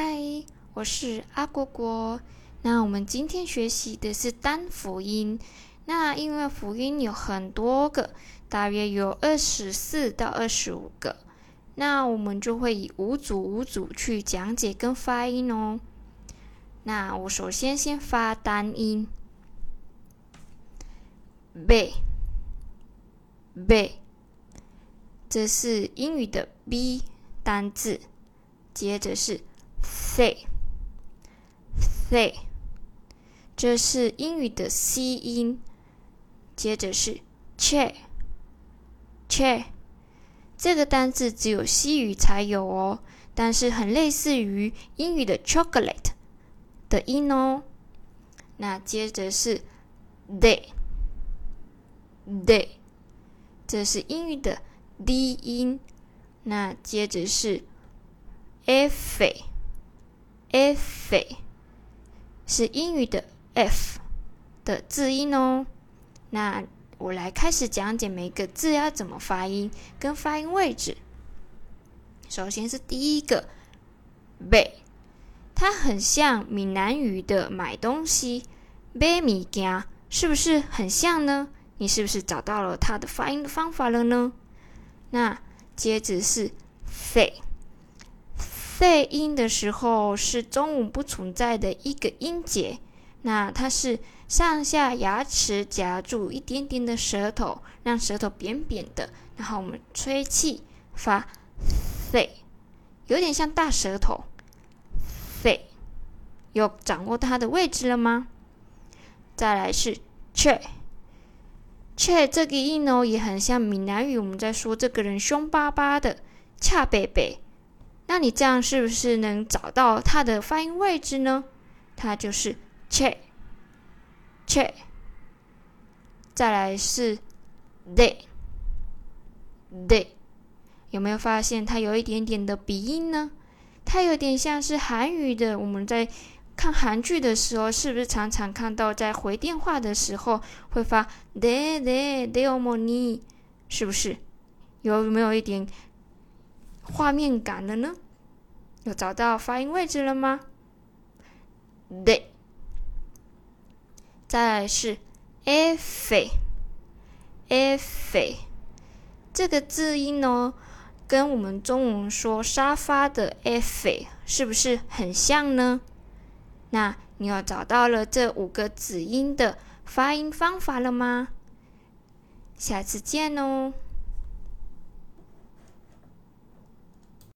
嗨，我是阿果果。那我们今天学习的是单辅音。那因为辅音有很多个，大约有二十四到二十五个。那我们就会以五组五组去讲解跟发音哦。那我首先先发单音，b，b，这是英语的 b 单字。接着是 say，say，这是英语的 c 音。接着是 che，che，这个单字只有西语才有哦，但是很类似于英语的 chocolate 的音哦。那接着是 day，day，这是英语的 d 音。那接着是 f f 是英语的 f 的字音哦。那我来开始讲解每个字要怎么发音跟发音位置。首先是第一个 b 它很像闽南语的买东西 b 米家”，是不是很像呢？你是不是找到了它的发音的方法了呢？那接着是 “say”。肺音的时候是中午不存在的一个音节，那它是上下牙齿夹住一点点的舌头，让舌头扁扁的，然后我们吹气发肺有点像大舌头肺有掌握它的位置了吗？再来是切，切这个音哦也很像闽南语，我们在说这个人凶巴巴的“恰贝贝”。那你这样是不是能找到它的发音位置呢？它就是 che，che。再来是 day，day。有没有发现它有一点点的鼻音呢？它有点像是韩语的。我们在看韩剧的时候，是不是常常看到在回电话的时候会发 day day day o m o 是不是？有没有一点？画面感了呢？有找到发音位置了吗？day，再来是 f，f，这个字音呢，跟我们中文说沙发的 f 是不是很像呢？那你有找到了这五个子音的发音方法了吗？下次见哦。